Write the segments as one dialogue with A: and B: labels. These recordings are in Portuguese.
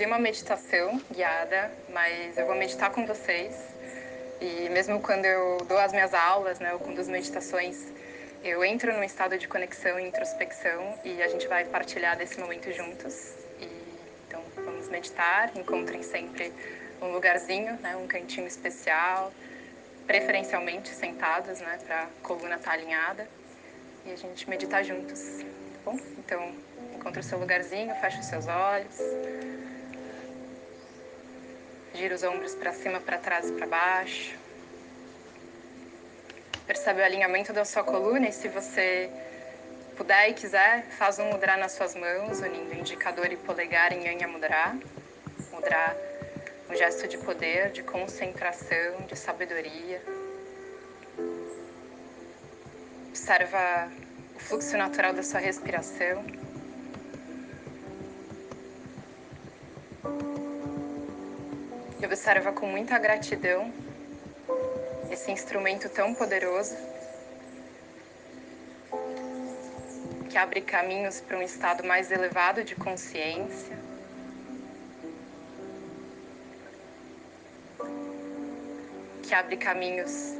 A: conduzir uma meditação guiada, mas eu vou meditar com vocês. E mesmo quando eu dou as minhas aulas, né, eu conduzo meditações, eu entro num estado de conexão e introspecção e a gente vai partilhar desse momento juntos. E, então, vamos meditar. Encontrem sempre um lugarzinho, né, um cantinho especial, preferencialmente sentados, né, para a coluna estar tá alinhada. E a gente meditar juntos, tá bom? Então, encontre o seu lugarzinho, feche os seus olhos. Gira os ombros para cima, para trás e para baixo. Percebe o alinhamento da sua coluna e se você puder e quiser, faz um mudra nas suas mãos, unindo indicador e polegar em Anya Mudra. Mudra um gesto de poder, de concentração, de sabedoria. Observa o fluxo natural da sua respiração. Observa com muita gratidão esse instrumento tão poderoso que abre caminhos para um estado mais elevado de consciência. Que abre caminhos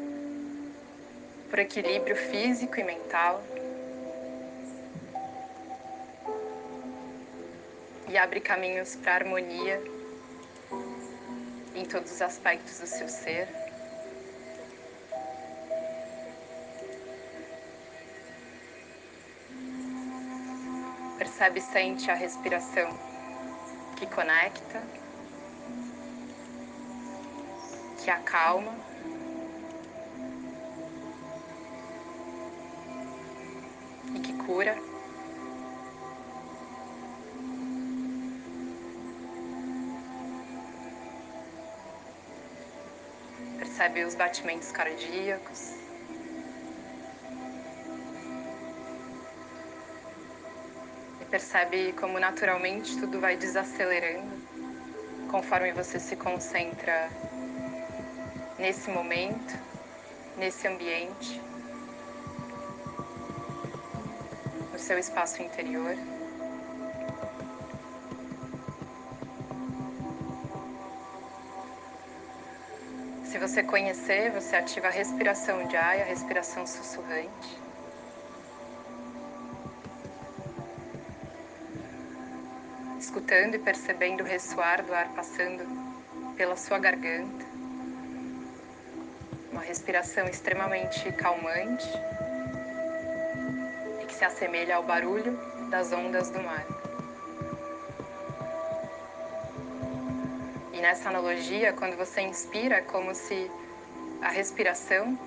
A: por equilíbrio físico e mental. E abre caminhos para harmonia em todos os aspectos do seu ser. Percebe e sente a respiração que conecta, que acalma. E que cura. Percebe os batimentos cardíacos. percebe como naturalmente tudo vai desacelerando conforme você se concentra nesse momento, nesse ambiente, no seu espaço interior. Se você conhecer, você ativa a respiração de ar, a respiração sussurrante. escutando e percebendo o ressoar do ar passando pela sua garganta. Uma respiração extremamente calmante e que se assemelha ao barulho das ondas do mar. E nessa analogia, quando você inspira, é como se a respiração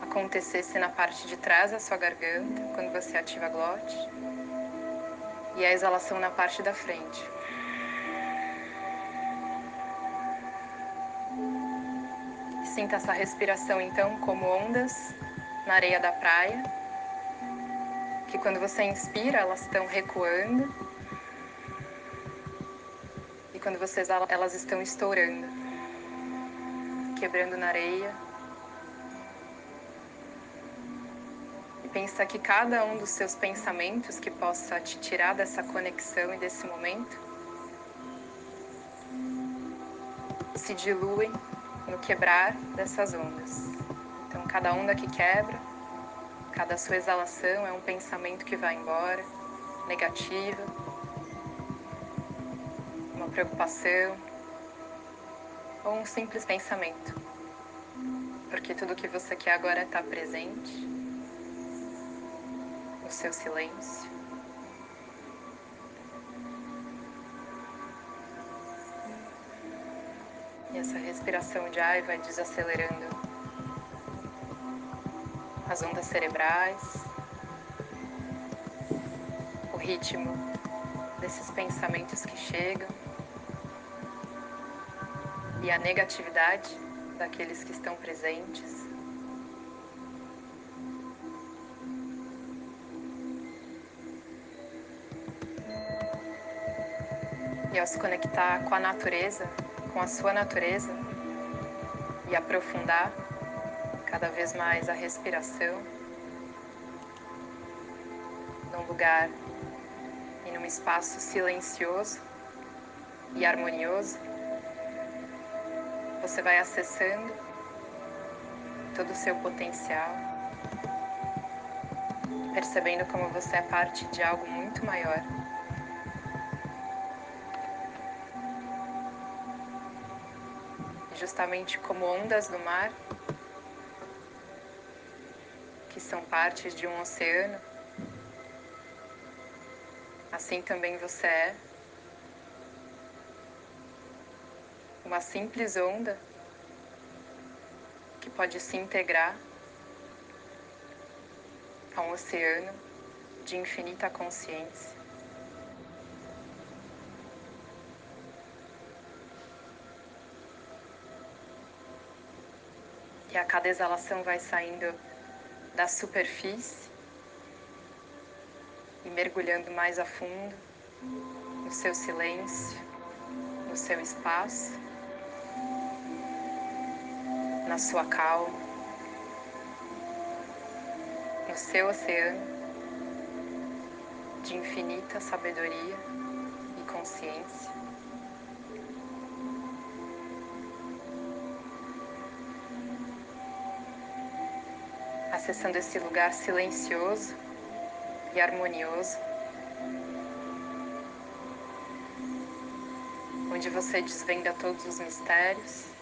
A: acontecesse na parte de trás da sua garganta, quando você ativa a glote e a exalação na parte da frente. Sinta essa respiração então como ondas na areia da praia, que quando você inspira elas estão recuando quando você exala elas estão estourando, quebrando na areia. Pensa que cada um dos seus pensamentos que possa te tirar dessa conexão e desse momento se diluem no quebrar dessas ondas. Então, cada onda que quebra, cada sua exalação é um pensamento que vai embora, negativa, uma preocupação ou um simples pensamento. Porque tudo que você quer agora estar presente no seu silêncio. E essa respiração de ar vai desacelerando as ondas cerebrais, o ritmo desses pensamentos que chegam e a negatividade daqueles que estão presentes. e ao se conectar com a natureza, com a sua natureza e aprofundar cada vez mais a respiração num lugar e num espaço silencioso, e harmonioso, você vai acessando todo o seu potencial, percebendo como você é parte de algo muito maior. Justamente como ondas do mar, que são partes de um oceano, assim também você é. Uma simples onda que pode se integrar a um oceano de infinita consciência. E a cada exalação vai saindo da superfície e mergulhando mais a fundo no seu silêncio, no seu espaço, na sua calma, no seu oceano de infinita sabedoria e consciência. Acessando esse lugar silencioso e harmonioso, onde você desvenda todos os mistérios.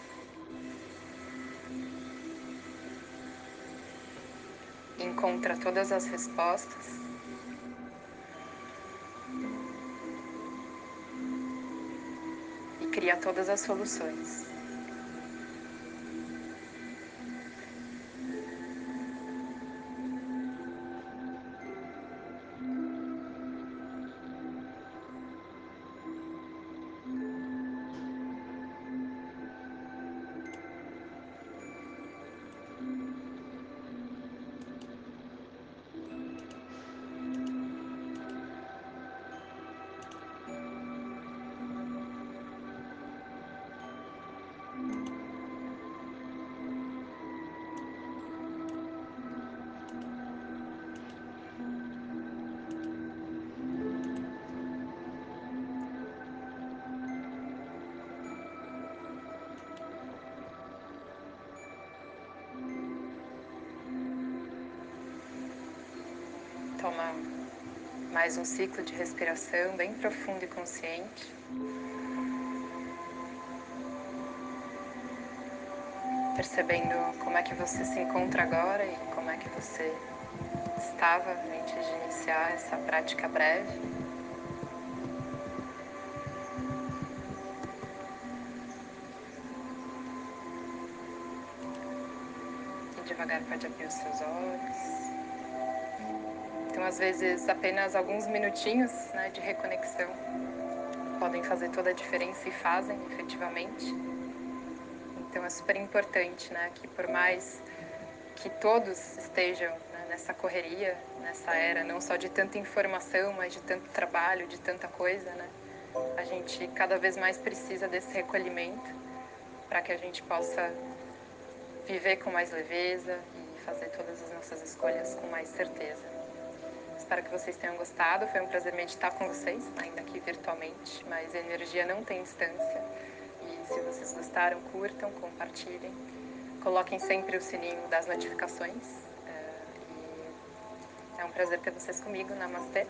A: Encontra todas as respostas. E cria todas as soluções. Toma mais um ciclo de respiração bem profundo e consciente. Percebendo como é que você se encontra agora e como é que você estava antes de iniciar essa prática breve. E devagar pode abrir os seus olhos. Às vezes, apenas alguns minutinhos né, de reconexão podem fazer toda a diferença e fazem efetivamente. Então, é super importante né, que, por mais que todos estejam né, nessa correria, nessa era, não só de tanta informação, mas de tanto trabalho, de tanta coisa, né, a gente cada vez mais precisa desse recolhimento para que a gente possa viver com mais leveza e fazer todas as nossas escolhas com mais certeza. Espero que vocês tenham gostado. Foi um prazer meditar com vocês, ainda aqui virtualmente, mas a energia não tem distância. E se vocês gostaram, curtam, compartilhem. Coloquem sempre o sininho das notificações. É, é um prazer ter vocês comigo. Namastê.